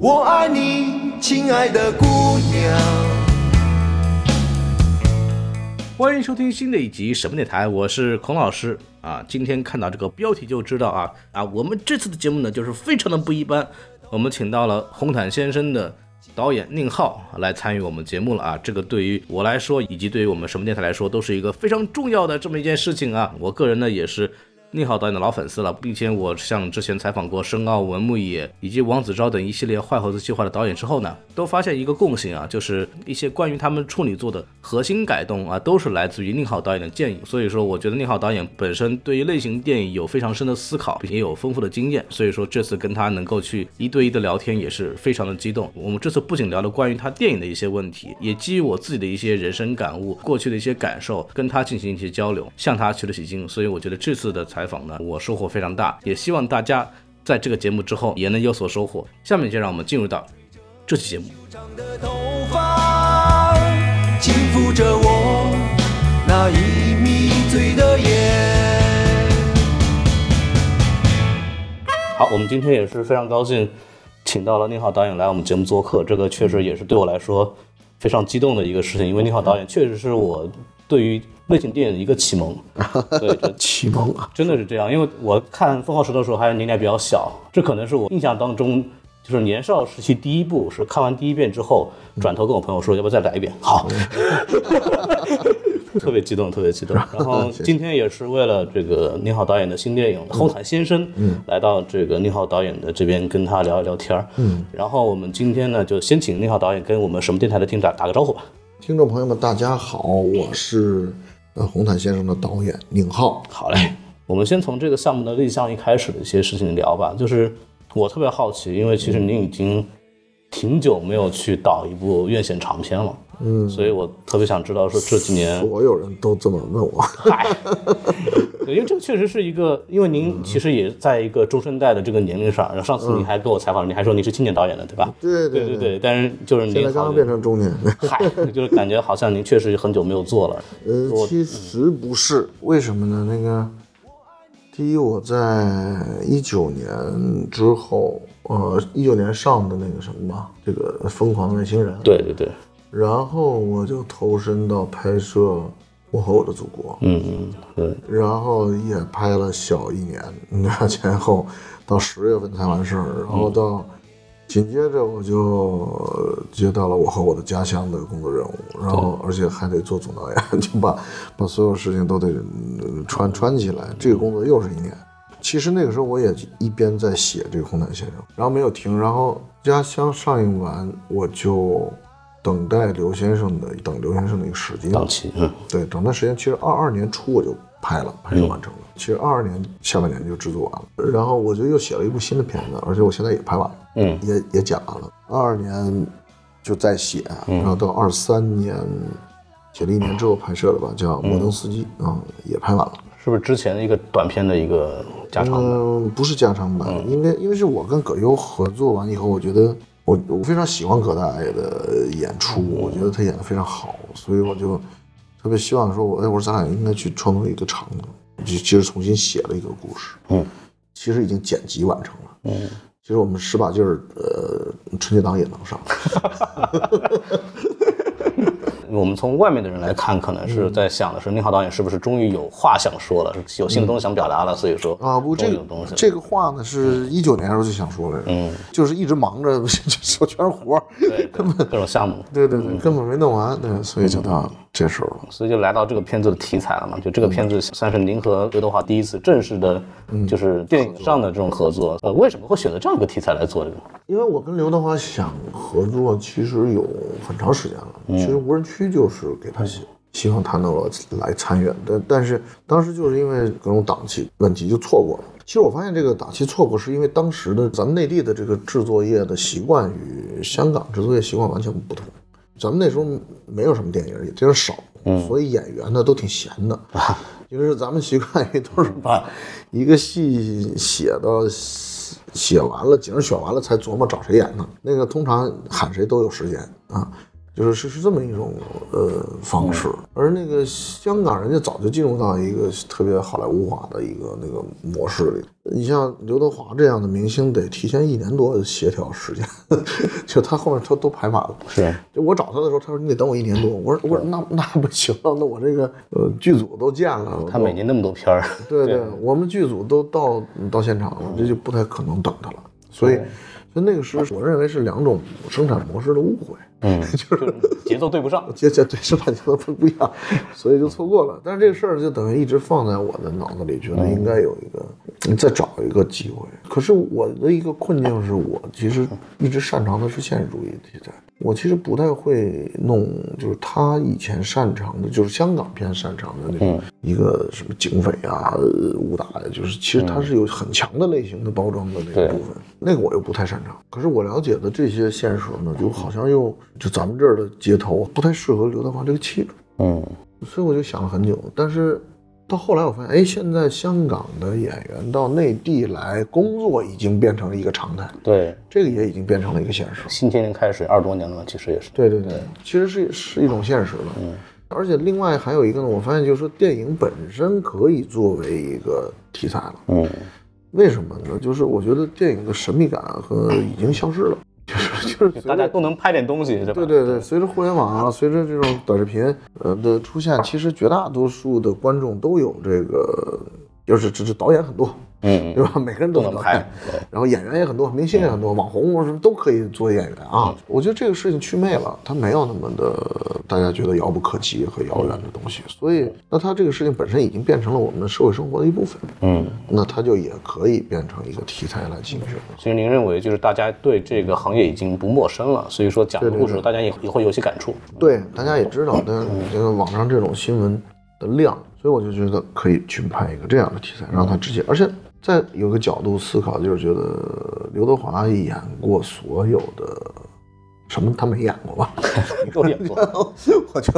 我爱你，亲爱的姑娘。欢迎收听新的一集什么电台，我是孔老师啊。今天看到这个标题就知道啊啊，我们这次的节目呢就是非常的不一般，我们请到了红毯先生的导演宁浩来参与我们节目了啊。这个对于我来说，以及对于我们什么电台来说，都是一个非常重要的这么一件事情啊。我个人呢也是。宁浩导演的老粉丝了，并且我像之前采访过申奥、文牧野以及王子昭等一系列坏猴子计划的导演之后呢，都发现一个共性啊，就是一些关于他们处女作的核心改动啊，都是来自于宁浩导演的建议。所以说，我觉得宁浩导演本身对于类型电影有非常深的思考，并且有丰富的经验。所以说，这次跟他能够去一对一的聊天也是非常的激动。我们这次不仅聊了关于他电影的一些问题，也基于我自己的一些人生感悟、过去的一些感受，跟他进行一些交流，向他取了取经。所以我觉得这次的采访呢，我收获非常大，也希望大家在这个节目之后也能有所收获。下面就让我们进入到这期节目。轻抚着我那已迷醉的眼。好，我们今天也是非常高兴，请到了宁浩导演来我们节目做客，这个确实也是对我来说非常激动的一个事情，因为宁浩导演确实是我对于类型电影的一个启蒙。对，这 启蒙啊，真的是这样，因为我看《凤凰石头》的时候还年龄比较小，这可能是我印象当中就是年少时期第一部，是看完第一遍之后，转头跟我朋友说要不要再来一遍，好，特别激动，特别激动。然后今天也是为了这个宁浩导演的新电影《红毯先生》，嗯，来到这个宁浩导演的这边跟他聊一聊天儿，嗯，然后我们今天呢就先请宁浩导演跟我们什么电台的听众打个招呼吧。听众朋友们，大家好，我是呃红毯先生的导演宁浩。好嘞，我们先从这个项目的立项一开始的一些事情聊吧。就是我特别好奇，因为其实您已经挺久没有去导一部院线长片了，嗯，所以我特别想知道说这几年，所有人都这么问我，嗨，对，因为这个确实是一个，因为您其实也在一个中生代的这个年龄上，然后上次你还跟我采访，你还说你是青年导演的，对吧？对对对对，但是就是您现在刚变成中年。嗨，就是感觉好像您确实很久没有做了。呃，其实不是，为什么呢？那个，第一，我在一九年之后，呃，一九年上的那个什么吧，这个《疯狂外星人》，对对对，然后我就投身到拍摄《我和我的祖国》，嗯嗯对，然后也拍了小一年，那前后到十月份才完事儿，然后到紧接着我就呃接到了我和我的家乡的工作任务，然后而且还得做总导演，就把把所有事情都得呃串串起来，这个工作又是一年。其实那个时候我也一边在写这个《红毯先生》，然后没有停，然后家乡上映完我就等待刘先生的等刘先生的一个时间，档期，嗯。对，等待时间其实二二年初我就拍了，拍摄完成了。其实二二年下半年就制作完了，然后我就又写了一部新的片子，而且我现在也拍完了，嗯。也也剪完了。二二年就在写，然后到二三年写了一年之后拍摄的吧，叫《摩登司机》啊、也拍完了。是不是之前的一个短片的一个加长版？嗯，不是加长版，应该因为是我跟葛优合作完以后，我觉得我我非常喜欢葛大爷的演出，我觉得他演的非常好，所以我就特别希望说我，哎，我说咱俩应该去创作一个长的，就其实重新写了一个故事，嗯，其实已经剪辑完成了，嗯，其实我们使把劲儿，呃，春节档也能上，我们从外面的人来看，可能嗯是在想的是，宁浩导演是不是终于有话想说了，是有新的东西想表达了，所以说啊，不，这个东西。这个话呢，是一九年的时候就想说来着，嗯，就是一直忙着 手全是活儿，根本各种项目，对对对，根本没弄完，对，所以就到这时候了。所以就来到这个片子的题材了嘛。就这个片子算是您和刘德华第一次正式的，就是电影上的这种合作。呃，为什么会选择这样一个题材来做这个？因为我跟刘德华想合作，其实有很长时间了。其实无人区就是给他写，希望他能够来参演。但但是当时就是因为各种档期问题就错过了。其实我发现这个档期错过，是因为当时的咱们内地的这个制作业的习惯与香港制作业习惯完全不同。咱们那时候没有什么电影，也真少，所以演员呢都挺闲的。就是咱们习惯于都是把一个戏写到写完了，景儿选完了才琢磨找谁演呢。那个通常喊谁都有时间啊，就是是是这么一种呃方式。而那个香港人家早就进入到一个特别好莱坞化的一个那个模式里。你像刘德华这样的明星，得提前一年多的协调时间，就他后面他都排满了。是，就我找他的时候，他说你得等我一年多。我说我说那那不行了，那我这个呃剧组都建了，他每年那么多片儿，对对，我们剧组都到到现场了，这就不太可能等他了。所以，所以那个时候我认为是两种生产模式的误会。嗯，就是节奏对不上，节节对是吧？节奏不不一样，所以就错过了。但是这个事儿就等于一直放在我的脑子里，觉得应该有一个，你再找一个机会。可是我的一个困境是我其实一直擅长的是现实主义题材，我其实不太会弄，就是他以前擅长的，就是香港片擅长的那种一个什么警匪啊、武打呀，就是其实他是有很强的类型的包装的那个部分，那个我又不太擅长。可是我了解的这些现实呢，就好像又。就咱们这儿的街头不太适合刘德华这个气质，嗯，所以我就想了很久。但是到后来我发现，哎，现在香港的演员到内地来工作已经变成了一个常态，对，这个也已经变成了一个现实。新天年开始二十多年了，其实也是。对对对，其实是是一种现实了。嗯，而且另外还有一个呢，我发现就是说电影本身可以作为一个题材了。嗯，为什么呢？就是我觉得电影的神秘感和已经消失了。就是就是大家都能拍点东西，对对对，随着互联网啊，随着这种短视频呃的出现，其实绝大多数的观众都有这个，就是只是导演很多。嗯，对吧？每个人都能拍，然后演员也很多，明星也很多，网红什么都可以做演员啊。我觉得这个事情去魅了，它没有那么的大家觉得遥不可及和遥远的东西。所以，那它这个事情本身已经变成了我们的社会生活的一部分。嗯，那它就也可以变成一个题材来进行。所以您认为，就是大家对这个行业已经不陌生了，所以说讲的故事，大家也也会有些感触。对，大家也知道，但这个网上这种新闻的量，所以我就觉得可以去拍一个这样的题材，让他直接，而且。在有个角度思考，就是觉得刘德华演过所有的什么他没演过吧？都演过，我就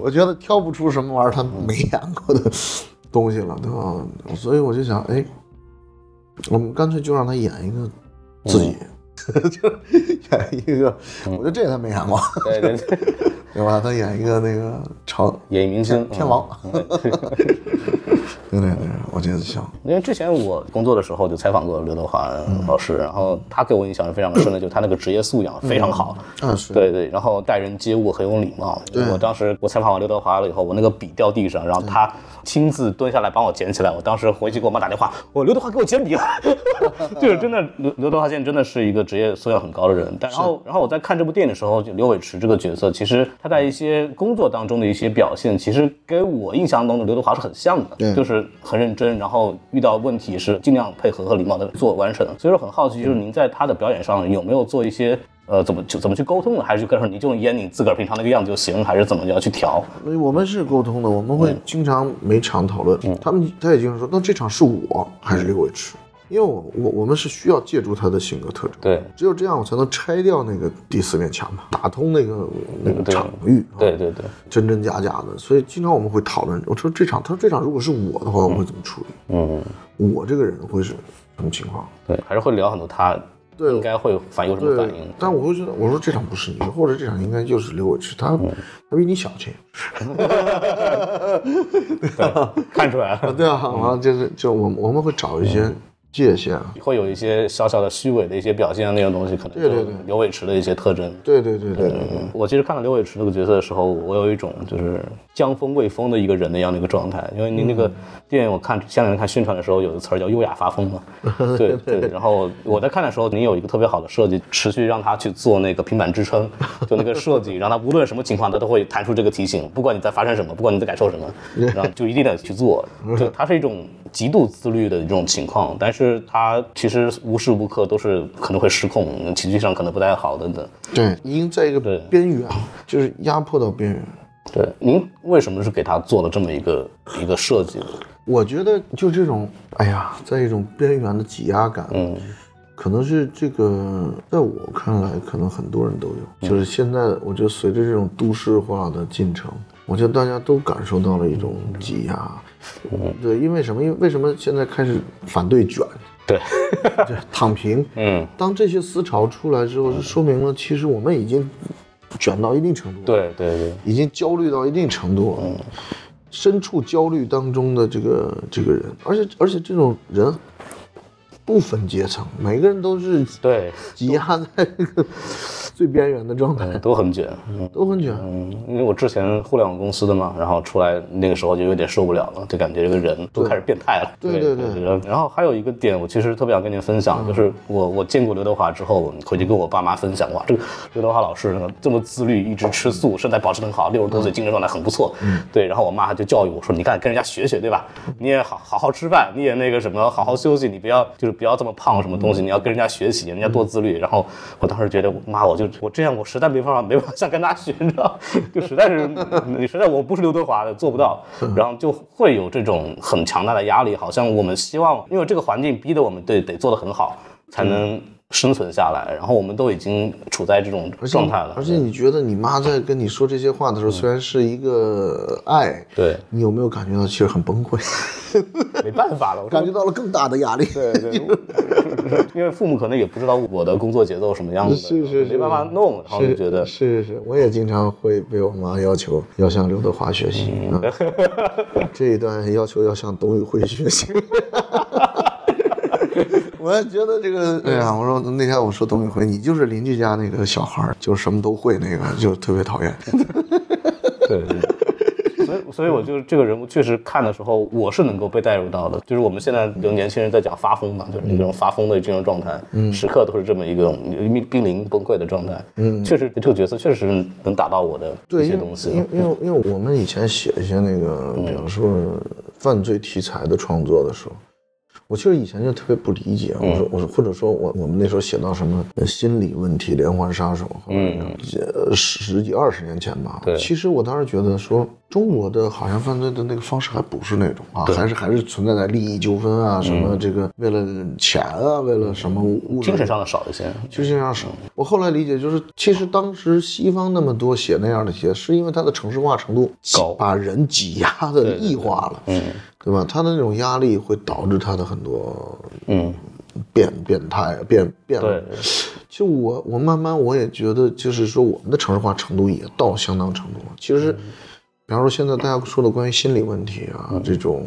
我觉得挑不出什么玩意儿他没演过的东西了，对吧？所以我就想，哎，我们干脆就让他演一个自己，就演一个，我觉得这他没演过，对对对，对吧？他演一个那个超演艺明星天王。对对对，我觉得像，因为之前我工作的时候就采访过刘德华老师，然后他给我印象是非常深的，就是他那个职业素养非常好，嗯是，对对，然后待人接物很有礼貌。我当时我采访完刘德华了以后，我那个笔掉地上，然后他亲自蹲下来帮我捡起来。我当时回去给我妈打电话，我刘德华给我捡笔了，就是真的刘刘德华现在真的是一个职业素养很高的人。但然后然后我在看这部电影的时候，就刘伟驰这个角色，其实他在一些工作当中的一些表现，其实跟我印象当中的刘德华是很像的，就是。很认真，然后遇到问题是尽量配合和礼貌的做完成。所以说很好奇，就是您在他的表演上有没有做一些呃怎么就怎么去沟通呢，还是就跟说你就演你自个儿平常那个样子就行，还是怎么要去调？我们是沟通的，我们会经常每场讨论。嗯他们他也经常说，那这场是我还是刘伟驰？因为我我我们是需要借助他的性格特征，对，只有这样我才能拆掉那个第四面墙嘛，打通那个那个场域，对对对，真真假假的。所以经常我们会讨论，我说这场，他说这场如果是我的话，我会怎么处理？嗯，我这个人会是什么情况？对，还是会聊很多他对应该会反有什么反应。但我会觉得，我说这场不是你，或者这场应该就是刘伟驰，他他比你小气，看出来了。对啊，完了就是就我我们会找一些。界限会有一些小小的虚伪的一些表现，那种东西可能对对对刘伟驰的一些特征。对对对对对。我其实看到刘伟驰这个角色的时候，我有一种就是将风未风的一个人的样的一个状态。因为您那个电影，我看前两天看宣传的时候，有个词儿叫优雅发疯嘛。对对。然后我在看的时候，您有一个特别好的设计，持续让他去做那个平板支撑，就那个设计，让他无论什么情况，他都会弹出这个提醒，不管你在发生什么，不管你在感受什么，然后就一定得去做。就他是一种极度自律的这种情况，但是。是他其实无时无刻都是可能会失控，情绪上可能不太好等等。对，已经在一个边缘，就是压迫到边缘。对，您为什么是给他做了这么一个一个设计？我觉得就这种，哎呀，在一种边缘的挤压感，嗯，可能是这个，在我看来，可能很多人都有。就是现在，我觉得随着这种都市化的进程，我觉得大家都感受到了一种挤压。嗯，对，因为什么？因为为什么现在开始反对卷？对，对 躺平。嗯，当这些思潮出来之后，就说明了其实我们已经卷到一定程度了，，对对对，已经焦虑到一定程度，身处焦虑当中的这个这个人，而且而且这种人不分阶层，每个人都是对，挤压在这个最边缘的状态，都很卷。嗯都很卷。嗯，因为我之前互联网公司的嘛，然后出来那个时候就有点受不了了，就感觉这个人都开始变态了。对对对然后还有一个点，我其实特别想跟您分享，就是我我见过刘德华之后，回去跟我爸妈分享，哇，这个刘德华老师呢这么自律，一直吃素，身材保持很好，六十多岁精神状态很不错。嗯，对。然后我妈就教育我说，你看跟人家学学，对吧？你也好好好吃饭，你也那个什么好好休息，你不要就是不要这么胖什么东西，你要跟人家学习，人家多自律。然后我当时觉得，妈，我就我这样，我实在没办法没办法像跟他学，你知道，就实在是你实在我不是刘德华的，做不到，然后就会有这种很强大的压力，好像我们希望，因为这个环境逼得我们对得做得很好，才能生存下来，然后我们都已经处在这种状态了，而且你觉得你妈在跟你说这些话的时候，虽然是一个爱，对，你有没有感觉到其实很崩溃，没办法了，我感觉到了更大的压力？对对，因为父母可能也不知道我的工作节奏什么样子的，是是是没办法弄，然后就觉得是是是，我也经常会被我妈要求要向刘德华学习啊，这一段要求要向董宇辉学习。我也觉得这个，对呀，我说那天我说董宇辉，你就是邻居家那个小孩儿，就什么都会，那个就特别讨厌。对对。所以，所以我就是这个人物，确实看的时候，我是能够被带入到的。就是我们现在有年轻人在讲发疯嘛，就是那种发疯的这种状态，嗯，时刻都是这么一个濒濒临崩溃的状态。嗯，确实这个角色确实能打到我的一些东西。因为因为因为我们以前写一些那个，比方说犯罪题材的创作的时候，我其实以前就特别不理解，我说我说或者说我我们那时候写到什么呃心理问题、连环杀手，嗯，呃十几二十年前吧，对。其实我当时觉得说中国的好像犯罪的那个方式还不是那种啊，还是还是存在在利益纠纷啊，什么这个为了钱啊，为了什么物质精神上的少一些，精神上少。我后来理解就是，其实当时西方那么多写那样的写，是因为它的城市化程度高把人挤压的异化了，嗯对吧？他的那种压力会导致他的很多嗯，变变态变变。对，其实我我慢慢我也觉得，就是说我们的城市化程度也到相当程度了。其实，比方说现在大家说的关于心理问题啊，这种。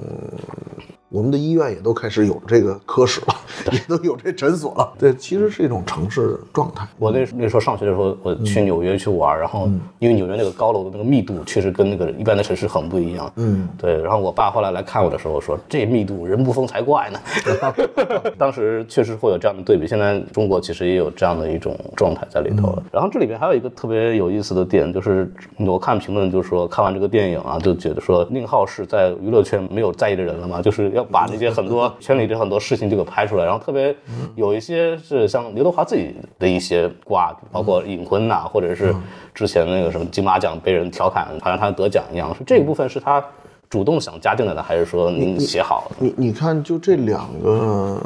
我们的医院也都开始有这个科室了，也都有这诊所了。对，其实是一种城市状态。我那那时候上学的时候，我去纽约去玩，然后因为纽约那个高楼的那个密度确实跟那个一般的城市很不一样。嗯，对。然后我爸后来来看我的时候说：“这密度人不疯才怪呢。” 当时确实会有这样的对比。现在中国其实也有这样的一种状态在里头了。然后这里边还有一个特别有意思的点，就是我看评论就是说看完这个电影啊，就觉得说宁浩是在娱乐圈没有在意的人了嘛，就是要把那些很多圈里的很多事情就给拍出来。然后特别有一些是像刘德华自己的一些瓜，包括隐婚呐、或者是之前那个什么金马奖被人调侃，好像他得奖一样，是这个部分是他主动想加进来的，还是说您写好的？你你看，就这两个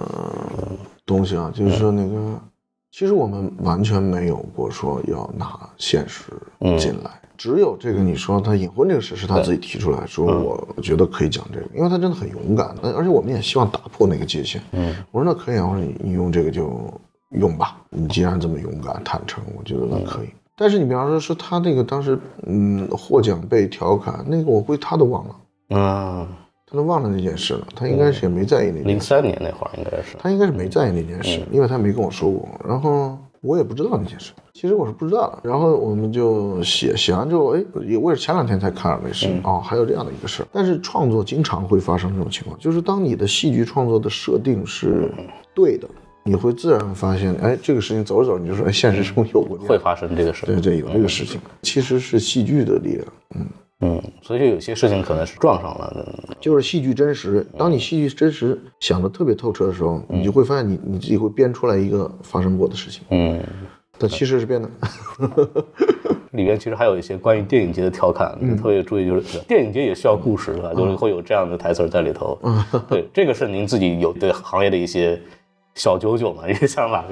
东西啊，就是说那个，其实我们完全没有过说要拿现实进来，只有这个你说他隐婚这个事是他自己提出来说，我觉得可以讲这个，因为他真的很勇敢，而而且我们也希望打破那个界限。嗯，我说那可以啊，我说你你用这个就用吧，你既然这么勇敢坦诚，我觉得那可以。但是你比方说说他那个当时嗯获奖被调侃，那个我估计他都忘了。啊，他都忘了那件事了，他应该是也没在意那件事，零三年那会儿应该是。他应该是没在意那件事，因为他没跟我说过，然后我也不知道那件事，其实我是不知道的。然后我们就写写完之后，哎，也我也是前两天才看了那事，哦，还有这样的一个事儿。但是创作经常会发生这种情况，就是当你的戏剧创作的设定是对的，你会自然发现，哎，这个事情走着走着你就说，哎，现实中有过会发生这个事，对对，有这个事情，其实是戏剧的力量，嗯。嗯，所以就有些事情可能是撞上了，就是戏剧真实。当你戏剧真实想的特别透彻的时候，你就会发现你你自己会编出来一个发生过的事情，嗯，但其实是编的。里边其实还有一些关于电影节的调侃，特别注意，就是电影节也需要故事，是吧？就是会有这样的台词在里头。对，这个是您自己有对行业的一些小九九嘛，一些想法。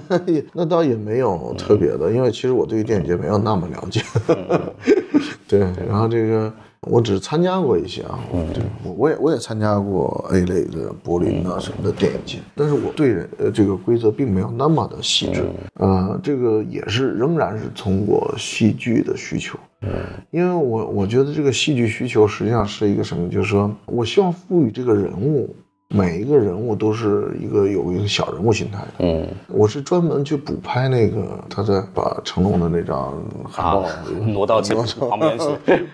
那倒也没有特别的，因为其实我对于电影节没有那么了解。对，然后这个我只参加过一些啊，对，我我也我也参加过 A 类的柏林啊什么的电影节，但是我对呃这个规则并没有那么的细致，呃，这个也是仍然是通过戏剧的需求，嗯，因为我我觉得这个戏剧需求实际上是一个什么，就是说我希望赋予这个人物。每一个人物都是一个有一个小人物心态的。嗯，我是专门去补拍那个，他在把成龙的那张海报挪到旁边去。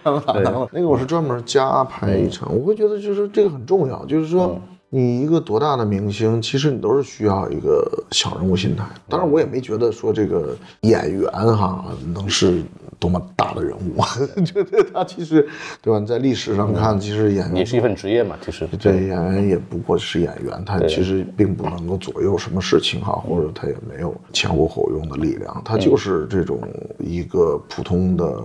那个我是专门加拍一场，我会觉得就是这个很重要，就是说。你一个多大的明星，其实你都是需要一个小人物心态。当然，我也没觉得说这个演员哈能是多么大的人物，觉得他其实，对吧？在历史上看，其实演员也是一份职业嘛。其实，对演员也不过是演员，他其实并不能够左右什么事情哈，或者他也没有前呼后拥的力量，他就是这种一个普通的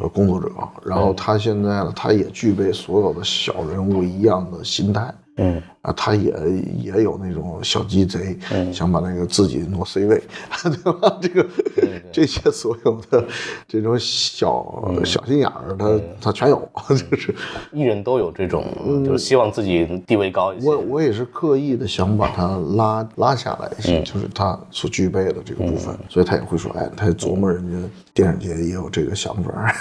呃工作者。然后他现在呢，他也具备所有的小人物一样的心态。嗯啊，他也也有那种小鸡贼，想把那个自己挪 C 位，对吧？这个这些所有的这种小小心眼儿，他他全有，就是艺人都有这种，就是希望自己地位高一些。我我也是刻意的想把他拉拉下来一些，就是他所具备的这个部分，所以他也会说，哎，他琢磨人家电影节也有这个想法，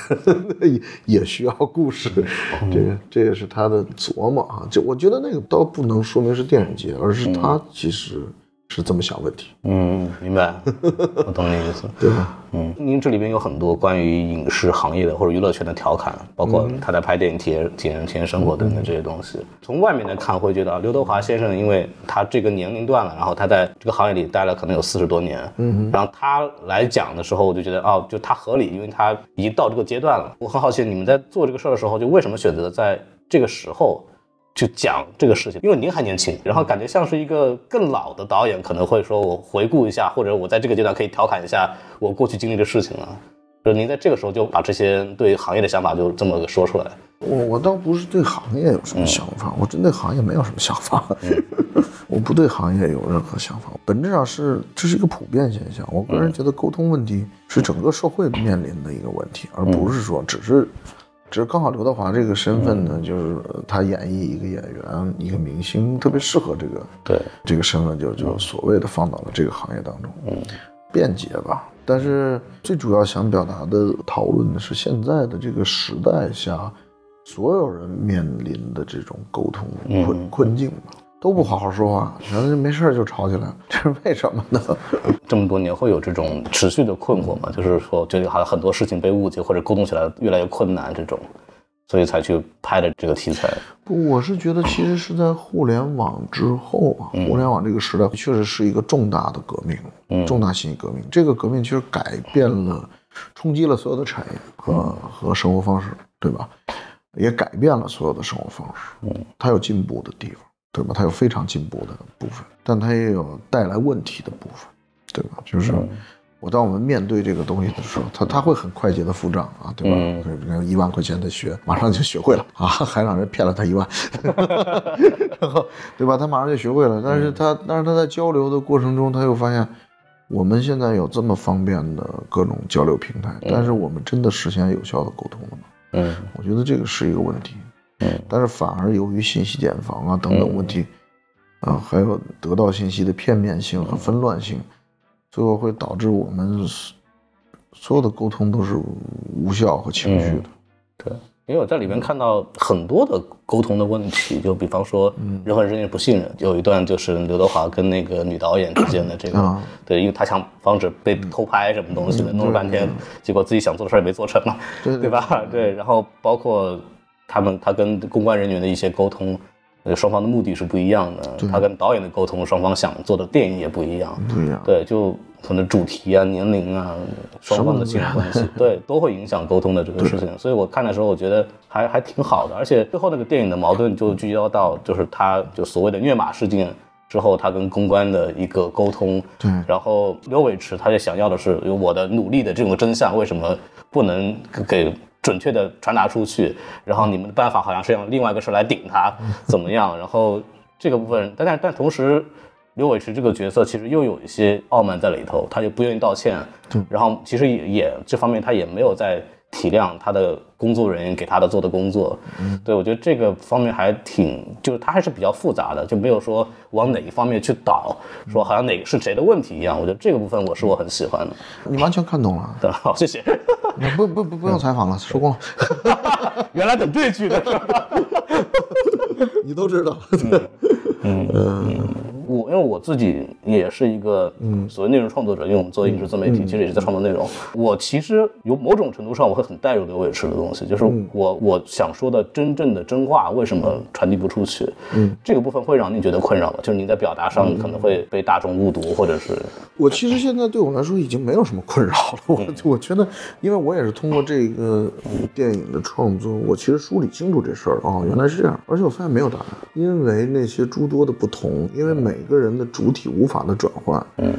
也 也需要故事，这个这也是他的琢磨啊。就我觉得那个。倒不能说明是电影节，而是他其实是这么想问题。嗯，明白，我懂你意思，对吧？嗯，您这里边有很多关于影视行业的或者娱乐圈的调侃，包括他在拍电影体验体验体验生活等等这些东西。从外面来看，会觉得刘德华先生，因为他这个年龄段了，然后他在这个行业里待了可能有四十多年，嗯，然后他来讲的时候，我就觉得哦，就他合理，因为他已经到这个阶段了。我很好奇，你们在做这个事儿的时候，就为什么选择在这个时候？去讲这个事情，因为您还年轻，然后感觉像是一个更老的导演可能会说，我回顾一下，或者我在这个阶段可以调侃一下我过去经历的事情了。就您在这个时候就把这些对行业的想法就这么说出来。我我倒不是对行业有什么想法，我真对行业没有什么想法，我不对行业有任何想法。本质上是这是一个普遍现象。我个人觉得沟通问题是整个社会面临的一个问题，而不是说只是。只是刚好刘德华这个身份呢，就是他演绎一个演员、一个明星，特别适合这个对。这个身份，就就所谓的放到了这个行业当中，嗯，便捷吧。但是最主要想表达的讨论的是现在的这个时代下，所有人面临的这种沟通困困境吧。都不好好说话，然后就没事就吵起来，这是为什么呢？这么多年会有这种持续的困惑吗？就是说，觉得好像很多事情被误解或者沟通起来越来越困难，这种，所以才去拍的这个题材。不，我是觉得其实是在互联网之后啊，互联网这个时代确实是一个重大的革命，重大信息革命。这个革命其实改变了、冲击了所有的产业和和生活方式，对吧？也改变了所有的生活方式。嗯，它有进步的地方。对吧？它有非常进步的部分，但它也有带来问题的部分，对吧？就是我当我们面对这个东西的时候，它它会很快捷的付账啊，对吧？你看一万块钱的学，马上就学会了啊，还让人骗了他一万，然后对吧？他马上就学会了，但是他但是他在交流的过程中，他又发现我们现在有这么方便的各种交流平台，但是我们真的实现有效的沟通了吗？嗯，我觉得这个是一个问题。嗯，但是反而由于信息茧房啊等等问题，啊，还有得到信息的片面性和纷乱性，最后会导致我们所有的沟通都是无效和情绪的。对，因为我在里面看到很多的沟通的问题，就比方说人和人之间不信任，有一段就是刘德华跟那个女导演之间的这个，对，因为他想防止被偷拍什么东西的，弄了半天，结果自己想做的事儿也没做成嘛，对吧？对，然后包括。他们他跟公关人员的一些沟通，呃，双方的目的是不一样的。他跟导演的沟通，双方想做的电影也不一样。不一样。对，就可能主题啊、年龄啊、双方的亲密关系，对，都会影响沟通的这个事情。所以我看的时候，我觉得还还挺好的。而且最后那个电影的矛盾就聚焦到，就是他就所谓的虐马事件之后，他跟公关的一个沟通。对。然后刘伟驰他也想要的是，有我的努力的这种真相，为什么不能给？准确的传达出去，然后你们的办法好像是用另外一个事来顶他，怎么样？然后这个部分，但但但同时，刘伟驰这个角色其实又有一些傲慢在里头，他就不愿意道歉。然后其实也也这方面他也没有在体谅他的工作人员给他的做的工作。嗯，对我觉得这个方面还挺，就是他还是比较复杂的，就没有说往哪一方面去倒，说好像哪个是谁的问题一样。我觉得这个部分我是我很喜欢的。你完全看懂了。对，好，谢谢。不不不，不用采访了，收工了。原来等这句的是吧？你都知道。嗯嗯。我因为我自己也是一个嗯所谓内容创作者，因为我们做影视自媒体，其实也是在创作内容。我其实有某种程度上，我会很带入刘伟驰的东西，就是我我想说的真正的真话，为什么传递不出去？嗯，这个部分会让您觉得困扰吗？就是您在表达上可能会被大众误读，或者是我其实现在对我来说已经没有什么困扰了。我我觉得，因为我也是通过这个电影的创作，我其实梳理清楚这事儿了哦，原来是这样。而且我发现没有答案，因为那些诸多的不同，因为每每个人的主体无法的转换，嗯。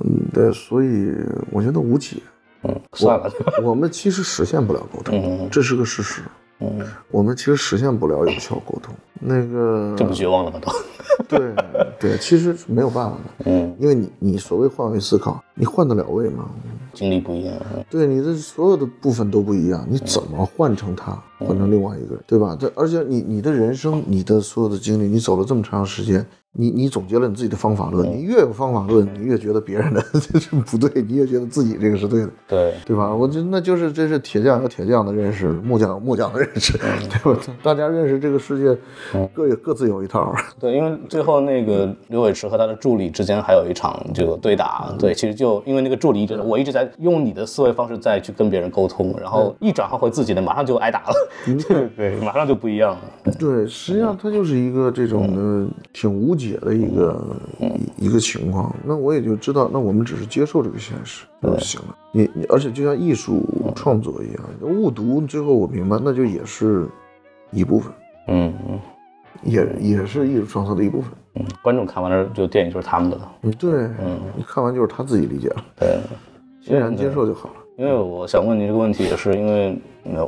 嗯，对，所以我觉得无解，嗯，算了，我们其实实现不了沟通，这是个事实，嗯，我们其实实现不了有效沟通，那个这么绝望了吗？都，对对，其实没有办法的，嗯，因为你你所谓换位思考，你换得了位吗？经历不一样，对，你的所有的部分都不一样，你怎么换成他，换成另外一个人，对吧？这而且你你的人生，你的所有的经历，你走了这么长时间。你你总结了你自己的方法论，你越有方法论，你越觉得别人的 这是不对，你越觉得自己这个是对的，对对吧？我觉得那就是这是铁匠有铁匠的认识，木匠有木匠的认识，对吧？大家认识这个世界，各有各自有一套。对，因为最后那个刘伟驰和他的助理之间还有一场这个对打，对，其实就因为那个助理一直我一直在用你的思维方式再去跟别人沟通，然后一转换回自己的，马上就挨打了，对对，马上就不一样了。对，实际上它就是一个这种的挺无解。的一个一个情况，那我也就知道，那我们只是接受这个现实就行了。你你，而且就像艺术创作一样，误读最后我明白，那就也是一部分，嗯嗯，也也是艺术创作的一部分。嗯，观众看完了就电影就是他们的了。嗯，对，嗯，你看完就是他自己理解了。对，欣然接受就好了。因为我想问你这个问题，也是因为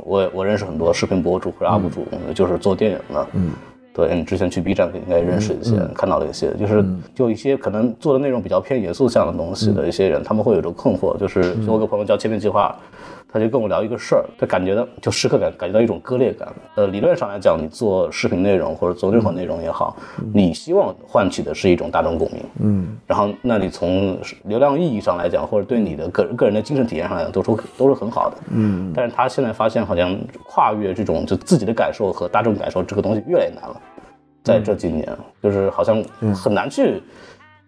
我我认识很多视频博主或者 UP 主，就是做电影的，嗯。对你之前去 B 站应该认识一些，看到了一些，就是就一些可能做的内容比较偏严肃向的东西的一些人，他们会有种困惑，就是我有个朋友叫切片计划。他就跟我聊一个事儿，他感觉到就时刻感感觉到一种割裂感。呃，理论上来讲，你做视频内容或者做任何内容也好，你希望唤起的是一种大众共鸣。嗯，然后那你从流量意义上来讲，或者对你的个人个人的精神体验上来讲，都是都是很好的。嗯，但是他现在发现，好像跨越这种就自己的感受和大众感受这个东西越来越难了。在这几年，就是好像很难去。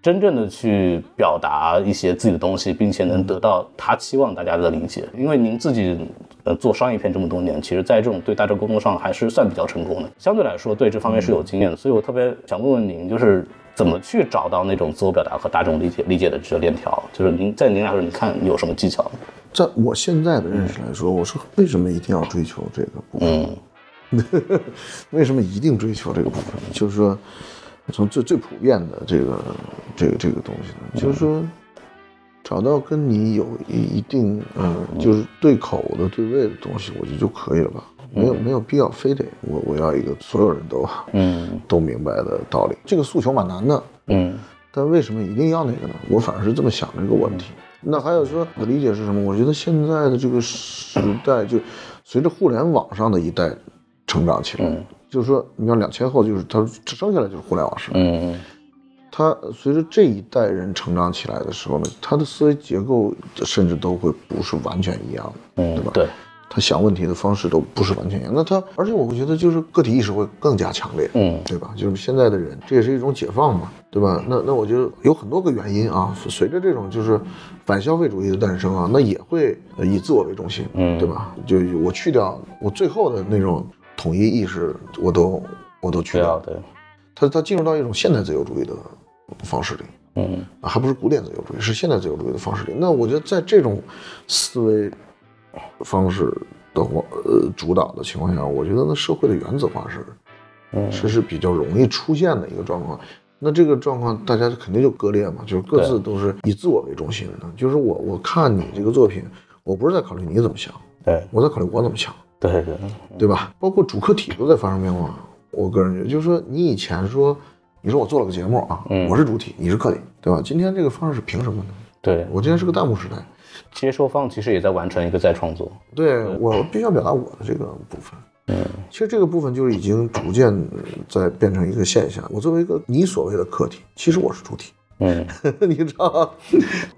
真正的去表达一些自己的东西，并且能得到他期望大家的理解。因为您自己呃做商业片这么多年，其实在这种对大众沟通上还是算比较成功的，相对来说对这方面是有经验的。所以我特别想问问您，就是怎么去找到那种自我表达和大众理解理解的这个链条？就是您在您来说，你看有什么技巧？在我现在的认识来说，我说为什么一定要追求这个部分？嗯，为什么一定追求这个部分？就是说。从最最普遍的这个这个这个东西呢，就是说，找到跟你有一一定嗯，就是对口的对味的东西，我觉得就可以了吧，没有没有必要非得我我要一个所有人都嗯 都明白的道理，这个诉求蛮难的，嗯，但为什么一定要那个呢？我反而是这么想这个问题。那还有说，我的理解是什么？我觉得现在的这个时代，就随着互联网上的一代成长起来。就是说，你看两千后，就是他生下来就是互联网时代。嗯他随着这一代人成长起来的时候呢，他的思维结构甚至都会不是完全一样的，对吧？对。他想问题的方式都不是完全一样。那他，而且我会觉得，就是个体意识会更加强烈，嗯，对吧？就是现在的人，这也是一种解放嘛，对吧？那那我觉得有很多个原因啊。随着这种就是反消费主义的诞生啊，那也会以自我为中心，嗯，对吧？就我去掉我最后的那种。统一意识，我都我都去掉。对，他他进入到一种现代自由主义的方式里，嗯，还不是古典自由主义，是现代自由主义的方式里。那我觉得在这种思维方式的话，呃，主导的情况下，我觉得那社会的原则化是，嗯，是是比较容易出现的一个状况。那这个状况，大家肯定就割裂嘛，就是各自都是以自我为中心的。就是我我看你这个作品，我不是在考虑你怎么想，对我在考虑我怎么想。对对，对吧？包括主客体都在发生变化。我个人觉得，就是说，你以前说，你说我做了个节目啊，我是主体，你是客体，对吧？今天这个方式是凭什么呢？对我今天是个弹幕时代，接收方其实也在完成一个再创作。对我必须要表达我的这个部分。嗯，其实这个部分就是已经逐渐在变成一个现象。我作为一个你所谓的客体，其实我是主体。嗯，你知道？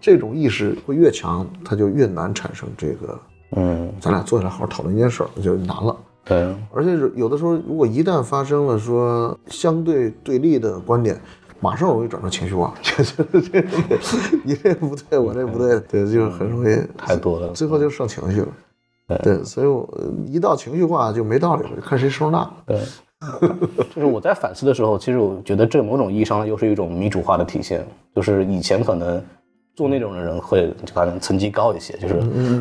这种意识会越强，它就越难产生这个。嗯，咱俩坐下来好好讨论一件事儿，就难了。对，而且有的时候，如果一旦发生了说相对对立的观点，马上容易转成情绪化，就是这你这不对，我这不对，对，就很容易太多了，最后就剩情绪了。对，所以我一到情绪化就没道理了，就看谁声大。对，就是我在反思的时候，其实我觉得这某种意义上又是一种民主化的体现，就是以前可能。做那种的人会就可能层级高一些，就是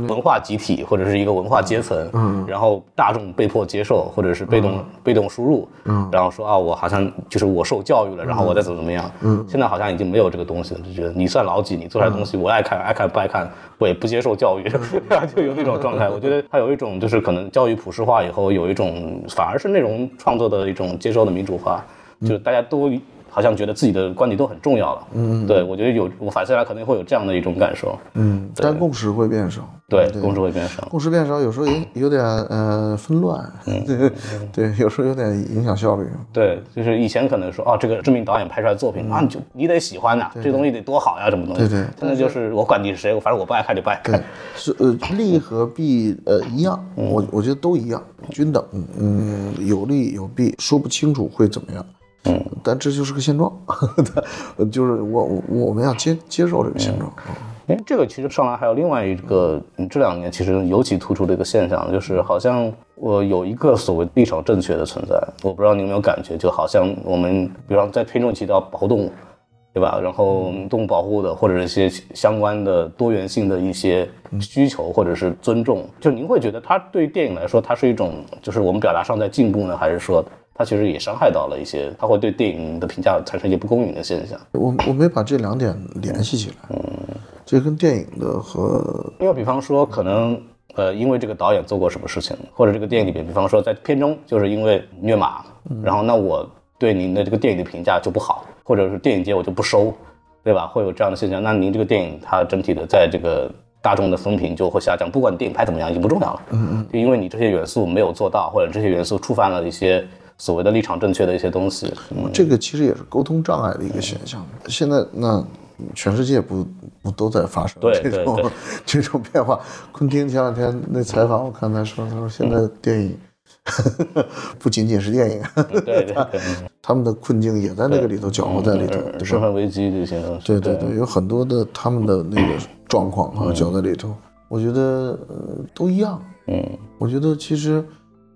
文化集体或者是一个文化阶层，然后大众被迫接受或者是被动被动输入，然后说啊我好像就是我受教育了，然后我再怎么怎么样。现在好像已经没有这个东西了，就觉得你算老几，你做出来东西我爱看爱看不爱看，我也不接受教育，就有那种状态。我觉得它有一种就是可能教育普世化以后有一种反而是内容创作的一种接受的民主化，就是大家都。好像觉得自己的观点都很重要了，嗯，对我觉得有我反思来可能会有这样的一种感受，嗯，但共识会变少，对，共识会变少，共识变少，有时候也有点呃纷乱，对 对，有时候有点影响效率，对，就是以前可能说哦，这个知名导演拍出来的作品啊，你就你得喜欢呐，这东西得多好呀，什么东西，对对，现在就是我管你是谁，反正我不爱看就不爱看，是呃利和弊呃一样，我我觉得都一样，均等，嗯，有利有弊，说不清楚会怎么样。嗯，但这就是个现状，就是我我们要接接受这个现状。哎，这个其实上来还有另外一个，这两年其实尤其突出的一个现象，就是好像我有一个所谓立场正确的存在，我不知道你有没有感觉，就好像我们，比方在片中提到保护动物，对吧？然后动物保护的或者一些相关的多元性的一些需求或者是尊重，就您会觉得它对于电影来说，它是一种就是我们表达上在进步呢，还是说？它其实也伤害到了一些，它会对电影的评价产生一些不公允的现象。我我没把这两点联系起来，嗯，这跟电影的和，因为比方说可能，呃，因为这个导演做过什么事情，或者这个电影里边，比方说在片中就是因为虐马，然后那我对您的这个电影的评价就不好，或者是电影节我就不收，对吧？会有这样的现象。那您这个电影它整体的在这个大众的风评就会下降，不管电影拍怎么样已经不重要了，嗯嗯，就因为你这些元素没有做到，或者这些元素触犯了一些。所谓的立场正确的一些东西，这个其实也是沟通障碍的一个现象。现在那全世界不不都在发生这种 这种变化？昆汀前两天那采访，我看他说，他说现在电影 不仅仅是电影，对 对，他们的困境也在那个里头搅和在里头，身份危机这些东西，对对对，有很多的他们的那个状况啊搅在里头。我觉得都一样，嗯，我觉得其实。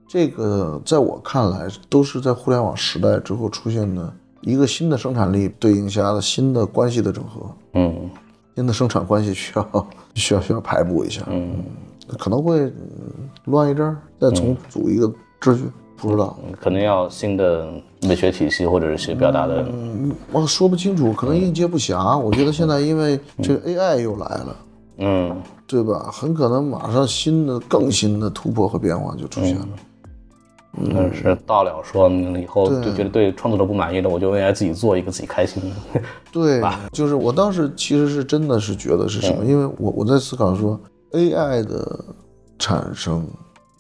这个在我看来，都是在互联网时代之后出现的一个新的生产力对应下的新的关系的整合。嗯，新的生产关系需要需要需要排布一下。嗯，可能会乱一阵儿，再重组一个秩序，不知道。可能要新的美学体系或者是些表达的。嗯，我说不清楚，可能应接不暇。我觉得现在因为这个 AI 又来了。嗯，对吧？很可能马上新的更新的突破和变化就出现了。嗯，是到了说以后就觉得对创作者不满意的，我就应该自己做一个自己开心的。对，就是我当时其实是真的是觉得是什么，因为我我在思考说 AI 的产生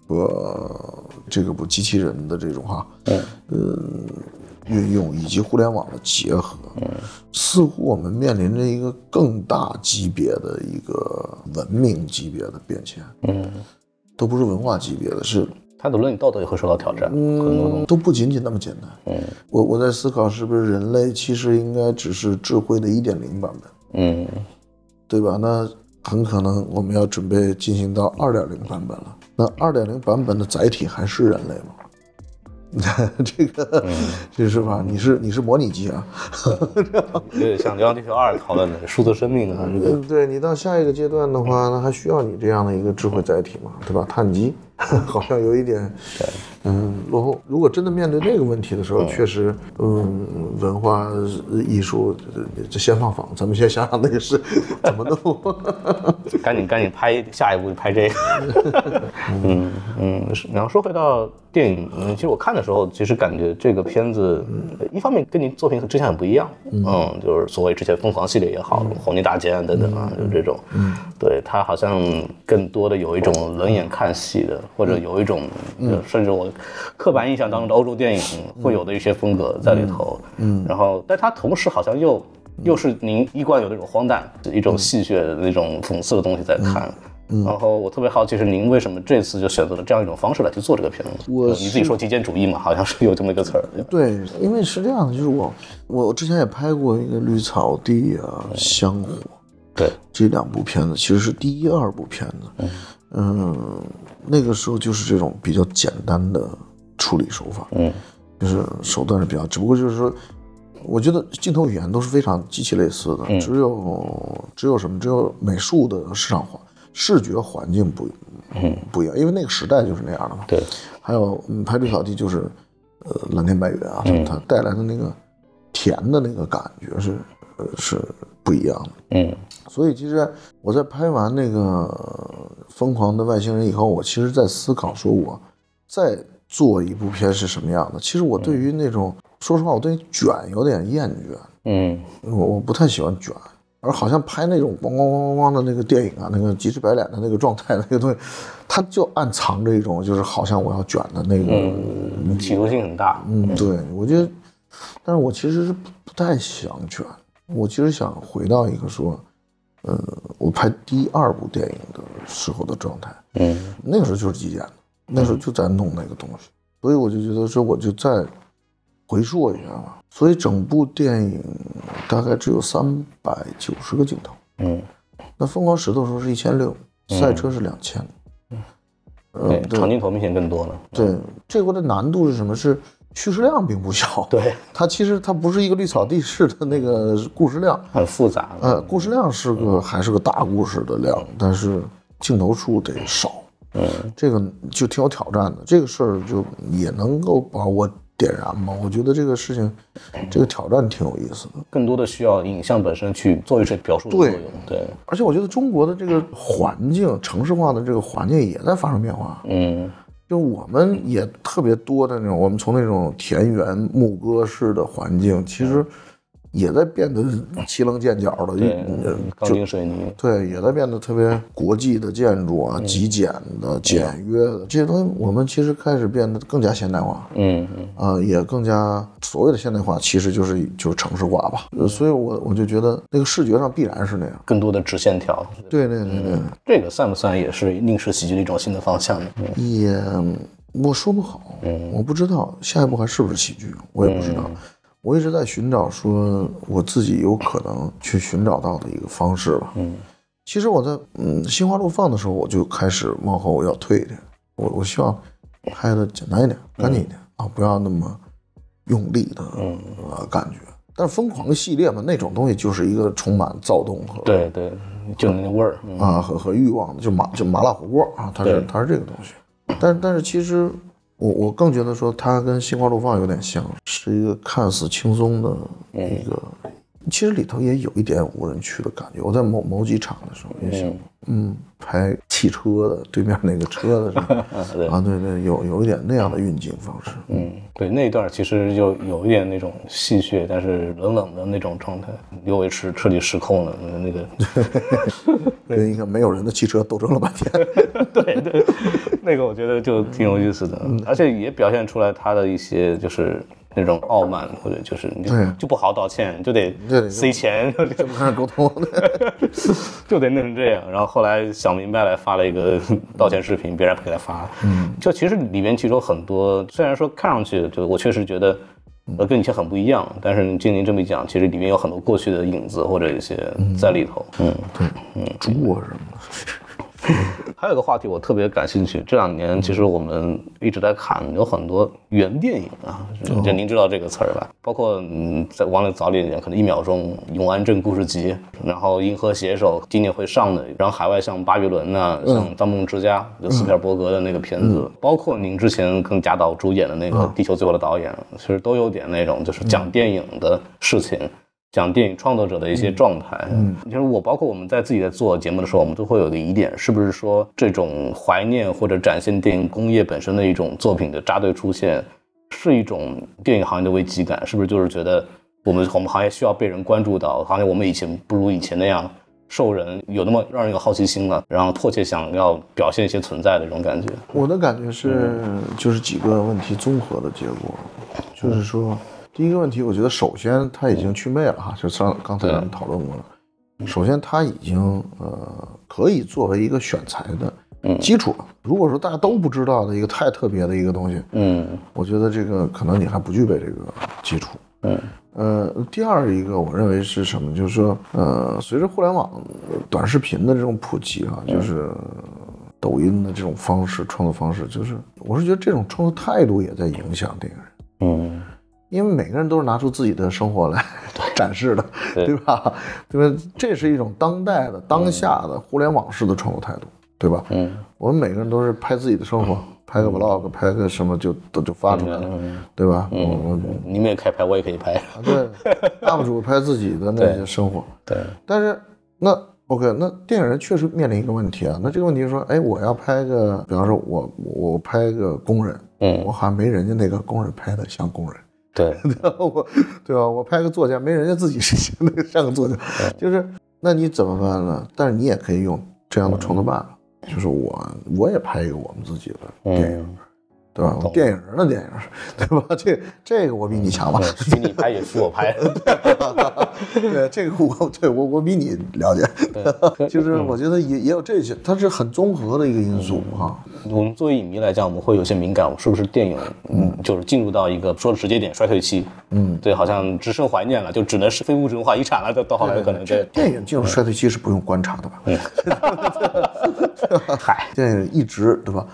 和这个不机器人的这种哈，嗯，运用以及互联网的结合，似乎我们面临着一个更大级别的一个文明级别的变迁。嗯，都不是文化级别的，是。它的伦理道德也会受到挑战，嗯，都不仅仅那么简单。嗯，我我在思考，是不是人类其实应该只是智慧的一点零版本？嗯，对吧？那很可能我们要准备进行到二点零版本了。那二点零版本的载体还是人类吗？这个，这是吧？你是你是模拟机啊？有点像《流浪地球二》讨论的数字生命啊，这个。对你到下一个阶段的话，那还需要你这样的一个智慧载体吗？对吧？碳基。好像有一点，嗯，落后。如果真的面对那个问题的时候，确实，嗯，文化艺术这先放放，咱们先想想那个事 怎么弄。赶紧赶紧拍下一步，拍这个。嗯嗯，然后说回到电影，嗯，其实我看的时候，其实感觉这个片子，呃一方面跟您作品之前很不一样，嗯，就是所谓之前疯狂系列也好，红泥大街啊等等啊，就这种，嗯，对他好像更多的有一种冷眼看戏的，或者有一种，呃甚至我刻板印象当中的欧洲电影会有的一些风格在里头，嗯，然后，但他同时好像又又是您一贯有那种荒诞，一种戏谑的那种讽刺的东西在看。然后我特别好奇是您为什么这次就选择了这样一种方式来去做这个片子？我呃你自己说极简主义嘛，好像是有这么一个词儿。对，因为是这样的，就是我我我之前也拍过一个《绿草地》啊，《香火》对，这两部片子，其实是第一二部片子。嗯，那个时候就是这种比较简单的处理手法，嗯就是手段是比较，只不过就是说，我觉得镜头语言都是非常极其类似的，嗯只有只有什么，只有美术的市场化、视觉环境不嗯不一样，因为那个时代就是那样的嘛。对，还有嗯，拍绿草地就是，呃，蓝天白云啊，嗯它带来的那个甜的那个感觉是呃是不一样的。嗯所以其实我在拍完那个呃疯狂的外星人以后，我其实在思考说，我再做一部片是什么样的。其实我对于那种，说实话，我对卷有点厌倦，嗯我我不太喜欢卷。而好像拍那种咣咣咣咣咣的那个电影啊，那个急赤白脸的那个状态，那个东西，它就暗藏着一种就是好像我要卷的那个嗯，企图性很大。嗯，对，我觉得，但是我其实是不不太想卷，我其实想回到一个说，呃，我拍第二部电影的时候的状态，嗯那个时候就是极简的，那时候就在弄那个东西，所以我就觉得说，我就再回溯一下吧。所以整部电影大概只有三百九十个镜头，嗯，那疯狂石头时候是一千六，赛车是两千，呃对，，对长镜头明显更多了。对，这回的难度是什么？是叙事量并不小。对，它其实它不是一个绿草地式的那个故事量，很复杂。呃，故事量是个还是个大故事的量，但是镜头数得少，嗯这个就挺有挑战的。这个事儿就也能够把我点燃嘛。我觉得这个事情，这个挑战挺有意思的。更多的需要影像本身去做一些表述的作对用。对，而且我觉得中国的这个环境，城市化的这个环境也在发生变化。嗯就我们也特别多的那种，我们从那种田园牧歌式的环境，其实也在变得奇棱尖角的，钢筋水泥。对，也在变得特别国际的建筑啊，极简的、简约的这些东西，我们其实开始变得更加现代化。嗯嗯啊、也更加所谓的现代化，其实就是就是城市化吧。呃所以我我就觉得那个视觉上必然是那样。更多的直线条。对对对对，这个算不算也是应试喜剧的一种新的方向呢？也我说不好，我不知道下一步还是不是喜剧，我也不知道。我一直在寻找说我自己有可能去寻找到的一个方式吧。嗯其实我在嗯心花怒放的时候，我就开始往后我要退一点，我我希望拍的简单一点、干净一点啊，不要那么用力的嗯呃感觉。但是疯狂的系列嘛，那种东西就是一个充满躁动和对对，就那味儿。嗯啊和和欲望的，就麻就麻辣火锅啊，它是它是这个东西。但但是其实我我更觉得说它跟心花怒放有点像，是一个看似轻松的一个，其实里头也有一点无人区的感觉。我在某某几场的时候也想，嗯，拍汽车的对面那个车的时候 啊，对对，有有一点那样的运镜方式。嗯，对，那一段其实就有一点那种戏谑，但是冷冷的那种状态。刘伟驰彻底失控了，那个跟一个没有人的汽车斗争了半天。对对，那个我觉得就挺有意思的，而且也表现出来他的一些就是那种傲慢，或者就是你就就不好好道歉，就得对对塞钱，就得开始沟通，就得弄成这样。然后后来想明白了，发了一个道歉视频，别人不给他发。嗯，就其实里面其实有很多，虽然说看上去就我确实觉得。呃，跟以前很不一样，但是经您这么一讲，其实里面有很多过去的影子或者一些在里头。嗯，猪啊什么的。还有个话题我特别感兴趣，这两年其实我们一直在看有很多原电影啊，就您知道这个词儿吧？包括嗯，在往里早一点，可能一秒钟《永安镇故事集》，然后《银河携手》今年会上的，然后海外像《巴比伦》呐，像《盗梦之家》，就斯皮尔伯格的那个片子，包括您之前跟贾导主演的那个《地球最后的导演》，其实都有点那种就是讲电影的事情。讲电影创作者的一些状态。嗯，就是我包括我们在自己在做节目的时候，我们都会有个疑点，是不是说这种怀念或者展现电影工业本身的一种作品的扎堆出现，是一种电影行业的危机感？是不是就是觉得我们我们行业需要被人关注到，好像我们以前不如以前那样受人有那么让人有好奇心了，然后迫切想要表现一些存在的这种感觉？我的感觉是，就是几个问题综合的结果，就是说。第一个问题，我觉得首先他已经祛魅了哈，就上刚才咱们讨论过了。首先他已经呃可以作为一个选材的基础了。如果说大家都不知道的一个太特别的一个东西，嗯，我觉得这个可能你还不具备这个基础。嗯，呃，第二一个我认为是什么？就是说，呃，随着互联网短视频的这种普及啊，就是抖音的这种方式创作方式，就是我是觉得这种创作态度也在影响电影人。嗯。因为每个人都是拿出自己的生活来展示的，对吧？对吧？这是一种当代的、当下的互联网式的创作态度，对吧？嗯，我们每个人都是拍自己的生活，拍个 vlog，拍个什么就都就发出来了，对吧？嗯，你们也可以拍，我也可以拍。对，UP 主拍自己的那些生活。对。但是那 OK，那电影人确实面临一个问题啊。那这个问题是说，哎，我要拍个，比方说我我拍个工人，嗯，我好像没人家那个工人拍的像工人。对，我，对吧？我拍个作家，没人家自己是那个像个作家，就是，那你怎么办呢？但是你也可以用这样的创作办法，就是我，我也拍一个我们自己的电影。对吧？电影人的电影，对吧？这这个我比你强吧？比你拍也是我拍。对，这个我对我我比你了解。就是我觉得也也有这些，它是很综合的一个因素哈。我们作为影迷来讲，我们会有些敏感，是不是电影嗯，就是进入到一个说直接点衰退期？嗯，对，好像只剩怀念了，就只能是非物质文化遗产了。到到后来可能这电影进入衰退期是不用观察的吧？嗨，电影一直对吧？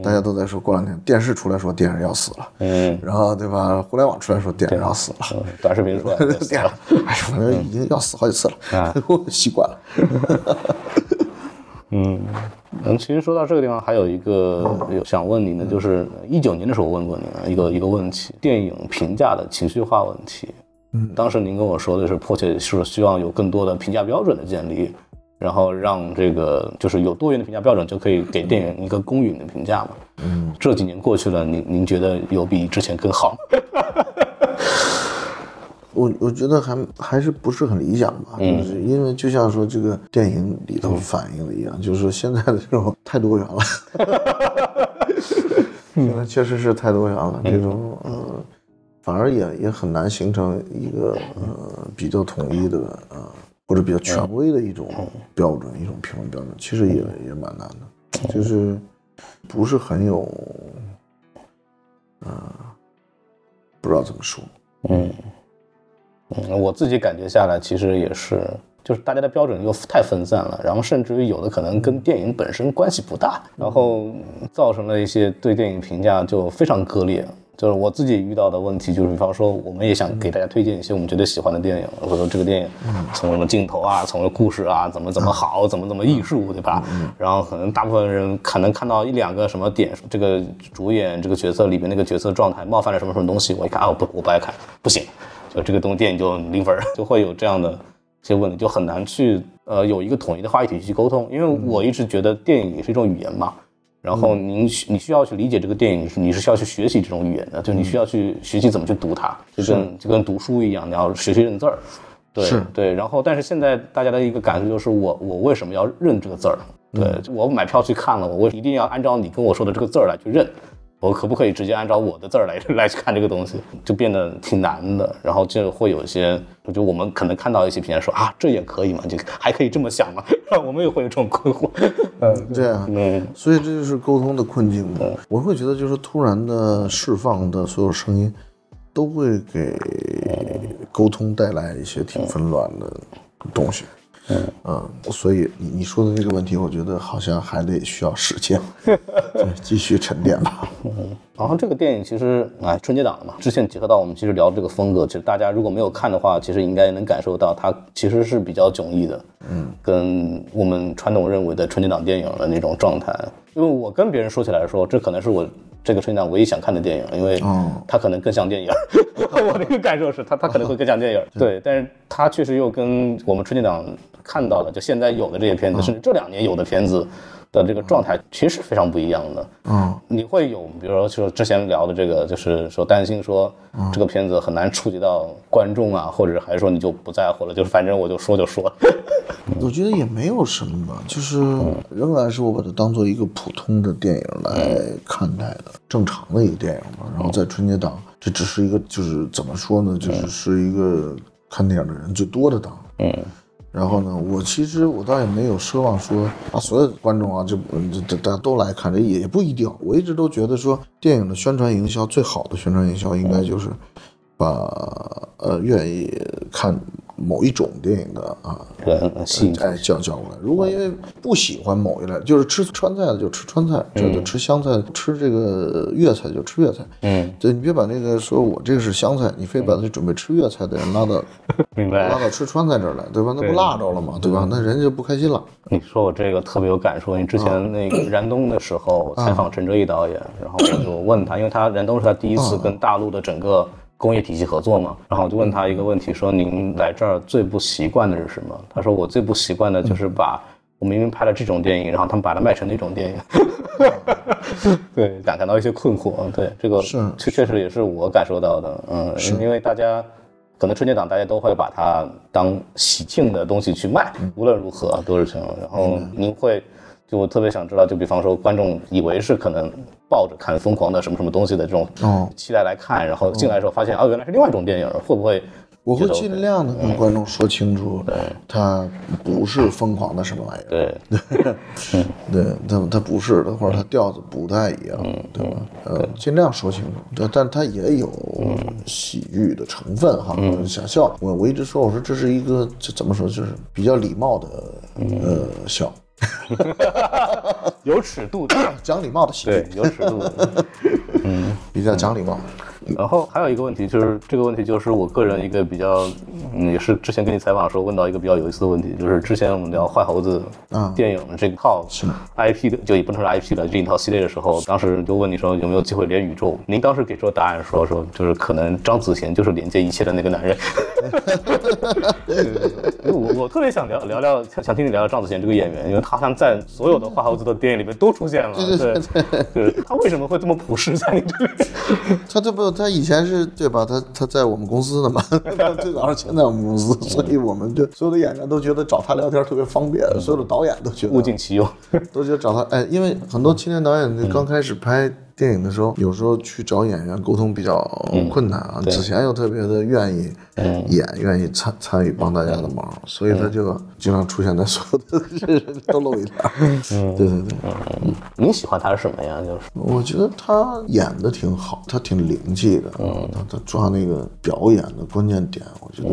大家都在说，过两天电视出来说电影要死了，嗯，然后对吧？互联网出来说电影要死了，短视频说 电影，哎，反正已经要死好几次了，我习惯了。嗯，嗯，其实说到这个地方，还有一个想问您的，就是一九年的时候问过您一个一个问题，电影评价的情绪化问题。嗯，当时您跟我说的是迫切是希望有更多的评价标准的建立。然后让这个就是有多元的评价标准，就可以给电影一个公允的评价嘛。嗯，这几年过去了，您您觉得有比之前更好？我我觉得还还是不是很理想吧，就是因为就像说这个电影里头反映的一样，就是说现在的这种太多元了，现在确实是太多元了，这种呃，反而也也很难形成一个呃比较统一的呃。或者比较权威的一种标准，一种评分标准，其实也也蛮难的，就是不是很有，呃，不知道怎么说，嗯嗯，我自己感觉下来，其实也是，就是大家的标准又太分散了，然后甚至于有的可能跟电影本身关系不大，然后造成了一些对电影评价就非常割裂。就是我自己遇到的问题，就是比方说，我们也想给大家推荐一些我们觉得喜欢的电影，或者说这个电影从什么镜头啊，从故事啊，怎么怎么好，怎么怎么艺术，对吧？然后可能大部分人可能看到一两个什么点，这个主演这个角色里面那个角色状态冒犯了什么什么东西，我一看啊，我不我不爱看，不行，就这个东电影就零分，就会有这样的一些问题，就很难去呃有一个统一的话语体系去沟通，因为我一直觉得电影也是一种语言嘛。然后您你需要去理解这个电影，你是需要去学习这种语言的，就你需要去学习怎么去读它，就跟就跟读书一样，你要学习认字儿。对对。然后，但是现在大家的一个感受就是，我我为什么要认这个字儿？对我买票去看了，我为一定要按照你跟我说的这个字儿来去认。我可不可以直接按照我的字儿来 来去看这个东西，就变得挺难的。然后就会有一些，就我们可能看到一些评价说啊，这也可以嘛？就还可以这么想嘛？我们也会有这种困惑。嗯，对啊，嗯，所以这就是沟通的困境嘛。我会觉得，就是突然的释放的所有声音，都会给沟通带来一些挺纷乱的东西。嗯嗯，所以你你说的这个问题，我觉得好像还得需要时间，对，继续沉淀吧。嗯，然后这个电影其实哎，春节档嘛，之前结合到我们其实聊这个风格，其实大家如果没有看的话，其实应该能感受到它其实是比较迥异的。嗯，跟我们传统认为的春节档电影的那种状态，因为我跟别人说起来说，这可能是我这个春节档唯一想看的电影，因为哦它可能更像电影。我的一个感受是，它它可能会更像电影，对，但是它确实又跟我们春节档看到的，就现在有的这些片子，甚至这两年有的片子的这个状态，其实是非常不一样的。嗯，你会有，比如说说之前聊的这个，就是说担心说这个片子很难触及到观众啊，或者还是说你就不在乎了，就是反正我就说就说。我觉得也没有什么吧，就是仍然是我把它当做一个普通的电影来看待的，正常的一个电影嘛。然后在春节档，这只是一个就是怎么说呢，就是是一个看电影的人最多的档。嗯然后呢，我其实我倒也没有奢望说啊，所有观众啊，就这大家都来看，这也不一定。我一直都觉得说，电影的宣传营销最好的宣传营销，应该就是把呃愿意看某一种电影的啊人吸引哎叫叫过来。如果因为不喜欢某一类，就是吃川菜的就吃川菜，这就吃湘菜，吃这个粤菜就吃粤菜。嗯，对你别把那个说我这个是湘菜，你非把那准备吃粤菜的人拉到 明白拉。到吃川菜这儿来，对吧？那不辣着了吗？对吧？那人家就不开心了。你说我这个特别有感触，因为之前那个 燃冬的时候采访陈哲艺导演，然后我就问他，因为他燃冬是他第一次跟大陆的整个工业体系合作嘛，然后我就问他一个问题，说您来这儿最不习惯的是什么？他说我最不习惯的就是把我明明拍了这种电影，然后他们把它卖成那种电影，对，感感到一些困惑。对，这个是确确实也是我感受到的，嗯，因为大家。可能春节档大家都会把它当喜庆的东西去卖，无论如何都是这样。然后您会，就我特别想知道，就比方说观众以为是可能抱着看疯狂的什么什么东西的这种哦期待来看，然后进来的时候发现哦原来是另外一种电影，会不会？我会尽量的跟观众说清楚，他不是疯狂的什么玩意儿，对，对，他他不是的，或者他调子不太一样，对吧？呃，尽量说清楚，但但他也有喜剧的成分哈，想笑。我我一直说，我说这是一个这怎么说，就是比较礼貌的呃笑，有尺度的，讲礼貌的喜剧，，有尺度的。嗯比较讲礼貌。然后还有一个问题，就是这个问题就是我个人一个比较，嗯，也是之前跟你采访的时候问到一个比较有意思的问题，就是之前我们聊坏猴子啊电影这套是 IP 的，就也不能说 IP 了，这一套系列的时候，当时就问你说有没有机会连宇宙？您当时给出的答案说说就是可能张子贤就是连接一切的那个男人。对我我特别想聊聊聊，想想听你聊聊张子贤这个演员，因为他好像在所有的坏猴子的电影里面都出现了，对对，他为什么会这么朴实在你这里？他这不，他以前是对吧？他他在我们公司的嘛，他最早是签在我们公司，所以我们就所有的演员都觉得找他聊天特别方便，所有的导演都觉得物尽其用。都觉得找他，哎，因为很多青年导演刚开始拍电影的时候，有时候去找演员沟通比较困难啊。子贤又特别的愿意演，愿意参参与帮大家的忙，所以他就经常出现在所有的人都露一脸。对对对，你喜欢他是什么呀？就是？我觉得他演的挺好，他挺灵气的，他他抓那个表演的关键点，我觉得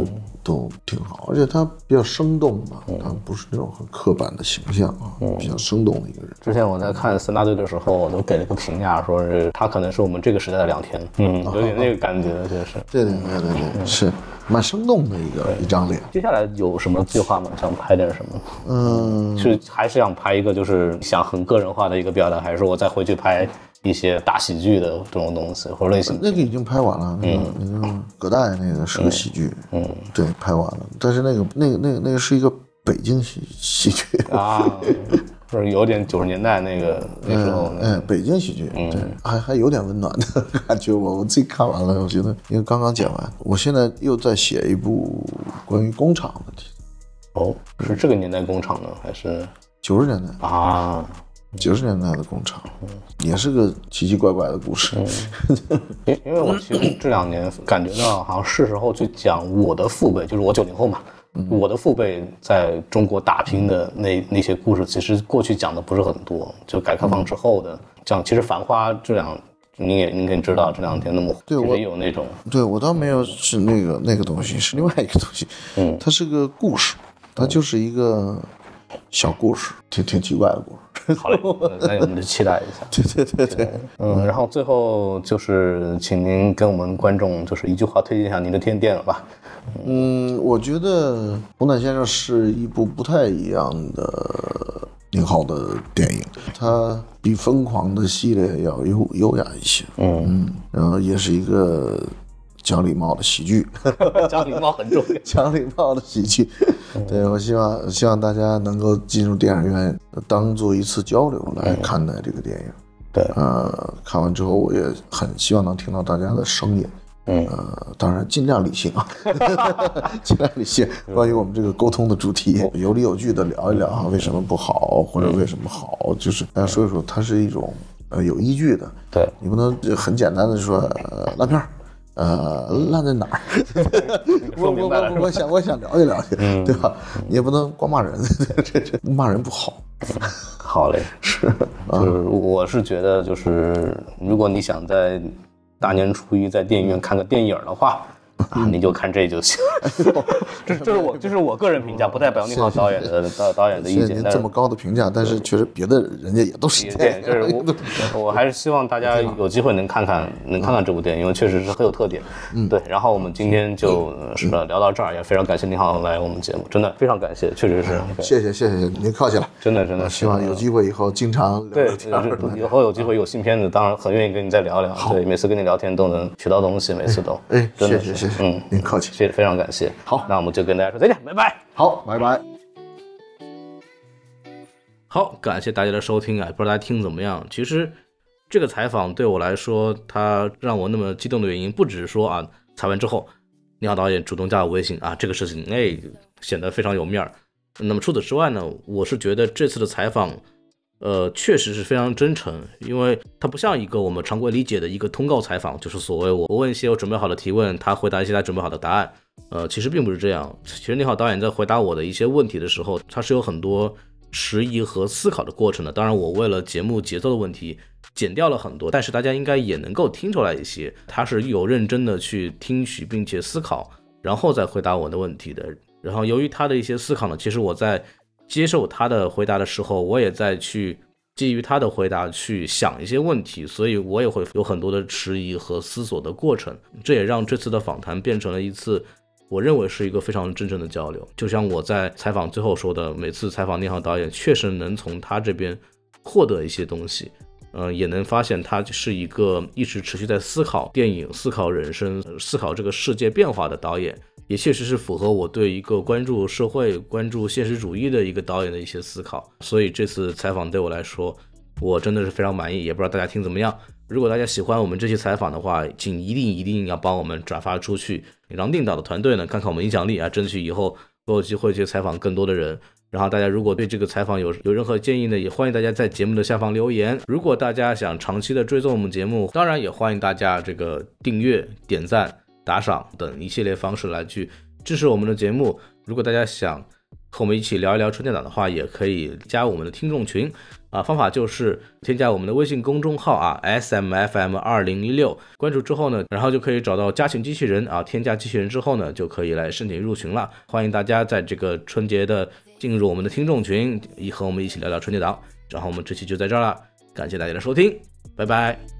都挺好，而且他比较生动嘛，他不是那种很刻板的形象啊，比较生动的一个人。之前我在看三大队的时候，我都给了个评价，说是他可能是我们这个时代的梁天，嗯，有点那个感觉，确实。对对对对对，是蛮生动的一个一张脸。接下来有什么计划吗？想拍点什么？嗯，是还是想拍一个就是想很个人化的一个表达，还是说我再回去拍一些大喜剧的这种东西或者类型？那个已经拍完了，那个那个葛大爷那个是个喜剧，嗯，对，拍完了，但是那个那个那个那个是一个北京喜喜剧，啊，就是有点九十年代那个那时候嗯，哎，北京喜剧，对，还还有点温暖的感觉。我我自己看完了，我觉得因为刚刚剪完，我现在又在写一部关于工厂的题，哦，是这个年代工厂呢，还是？九十年代，啊？九十年代的工厂，也是个奇奇怪怪的故事。因因为我其实这两年感觉到，好像是时候去讲我的父辈，就是我九零后嘛，我的父辈在中国打拼的那那些故事，其实过去讲的不是很多，就改革开放之后的讲，其实《繁花》这两，你也你也知道这两天那么火，其对我实有那种对我倒没有是那个那个东西，是另外一个东西。嗯它是个故事，它就是一个小故事，挺挺奇怪的故事。好嘞，那我们就期待一下。对对对对，嗯，然后最后就是请您跟我们观众就是一句话推荐一下您的天电影吧。嗯，我觉得《红毯先生》是一部不太一样的宁浩的电影，它比《疯狂》的系列要优优雅一些，嗯，然后也是一个讲礼貌的喜剧，讲礼貌很重要。讲礼貌的喜剧。对我希望希望大家能够进入电影院，当做一次交流来看待这个电影。对呃，看完之后我也很希望能听到大家的声音。嗯呃，当然尽量理性啊，尽量理性。关于我们这个沟通的主题，有理有据的聊一聊啊，为什么不好，或者为什么好，就是大家说一说，它是一种呃有依据的。对，你不能就很简单的说、呃、烂片儿，呃，烂在哪儿？我我我我想我想了解了解，对吧？你也不能光骂人，这这骂人不好。好嘞，是，就是我是觉得，就是如果你想在大年初一在电影院看个电影的话，啊，你就看这就行。这这是我这是我个人评价，不代表宁浩导演的导导演的意见。但是谢谢您这么高的评价，但是确实别的人家也都是这对，样。就是我，我还是希望大家有机会能看看，能看看这部电影，因为确实是很有特点。嗯，对。然后我们今天就呃是吧聊到这儿，也非常感谢宁浩来我们节目，真的非常感谢，确实是，对谢谢谢谢，您客气了。真的真的希望有机会以后经常聊对 以后有机会有新片子，当然很愿意跟你再聊聊。对，每次跟你聊天都能学到东西，每次都。哎，真的是谢谢谢谢，嗯，您客气。谢谢，非常感谢。好那我们就跟大家说再见，拜拜。好，拜拜。好，感谢大家的收听啊，不知道大家听怎么样？其实这个采访对我来说，它让我那么激动的原因，不只是说啊，采完之后，你好导演主动加我微信啊，这个事情哎显得非常有面儿。那么除此之外呢，我是觉得这次的采访，呃，确实是非常真诚，因为它不像一个我们常规理解的一个通告采访，就是所谓我我问一些我准备好的提问，他回答一些他准备好的答案。呃，其实并不是这样。其实你好导演在回答我的一些问题的时候，他是有很多迟疑和思考的过程的。当然，我为了节目节奏的问题剪掉了很多，但是大家应该也能够听出来一些，他是有认真的去听取并且思考，然后再回答我的问题的。然后由于他的一些思考呢，其实我在接受他的回答的时候，我也在去基于他的回答去想一些问题，所以我也会有很多的迟疑和思索的过程。这也让这次的访谈变成了一次。我认为是一个非常真正的交流，就像我在采访最后说的，每次采访宁浩导演，确实能从他这边获得一些东西，嗯、也能发现他是一个一直持续在思考电影、思考人生、思考这个世界变化的导演，也确实是符合我对一个关注社会、关注现实主义的一个导演的一些思考。所以这次采访对我来说，我真的是非常满意，也不知道大家听怎么样。如果大家喜欢我们这期采访的话，请一定一定要帮我们转发出去，让定导的团队呢看看我们影响力啊，争取以后都有机会去采访更多的人。然后大家如果对这个采访有有任何建议呢，也欢迎大家在节目的下方留言。如果大家想长期的追踪我们节目，当然也欢迎大家这个订阅、点赞、打赏等一系列方式来去支持我们的节目。如果大家想和我们一起聊一聊春节档的话，也可以加我们的听众群啊，方法就是添加我们的微信公众号啊，S M F M 二零一六，关注之后呢，然后就可以找到加群机器人啊，添加机器人之后呢，就可以来申请入群了。欢迎大家在这个春节的进入我们的听众群，一和我们一起聊聊春节档。然后我们这期就在这儿了，感谢大家的收听，拜拜。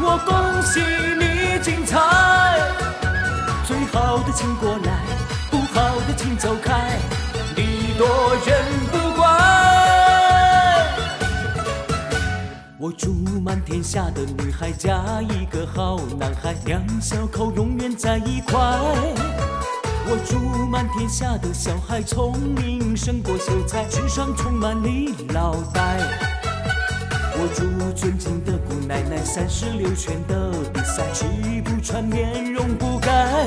我恭喜你精彩。最好的请过来，不好的请走开，礼多人不怪。我祝满天下的女孩嫁一个好男孩，两小口永远在一块。我祝满天下的小孩聪明胜过秀才，智商充满你脑袋。我祝尊敬的姑奶奶三十六圈的比赛气不喘面容不改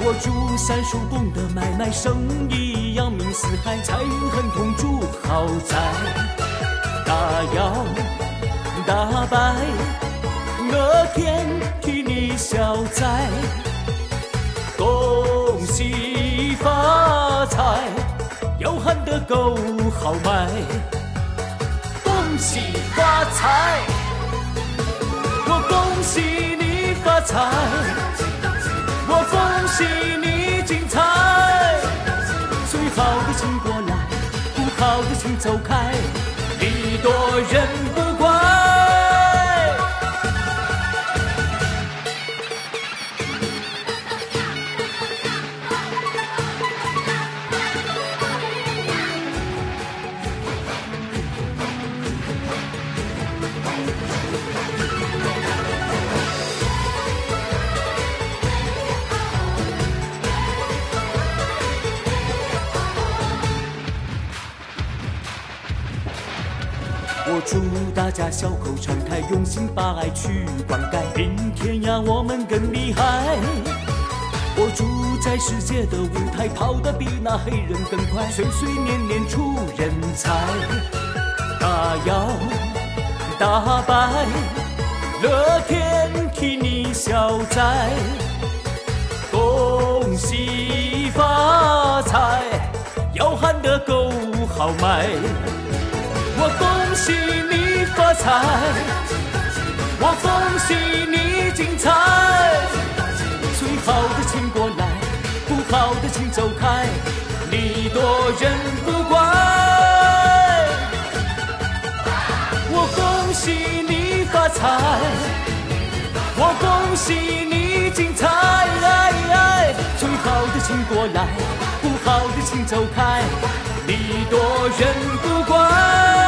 我祝三叔公的买卖生意扬名四海财运亨通住豪宅大摇大摆乐天替你消灾。恭喜发财要喊得够豪迈发财，我恭喜你发财，我恭喜你精彩。最好的请过来，不好的请走开，礼多人不笑口常开，用心把爱去灌溉，明天呀我们更厉害。我住在世界的舞台跑得比那黑人更快，岁岁年年出人才。大摇大摆，乐天替你消灾，恭喜发财，要喊得够豪迈。我恭喜发财，我恭喜你精彩。最好的请过来，不好的请走开，礼多人不怪。我恭喜你发财，我恭喜你精彩。最好的请过来，不好的请走开，礼多人不怪。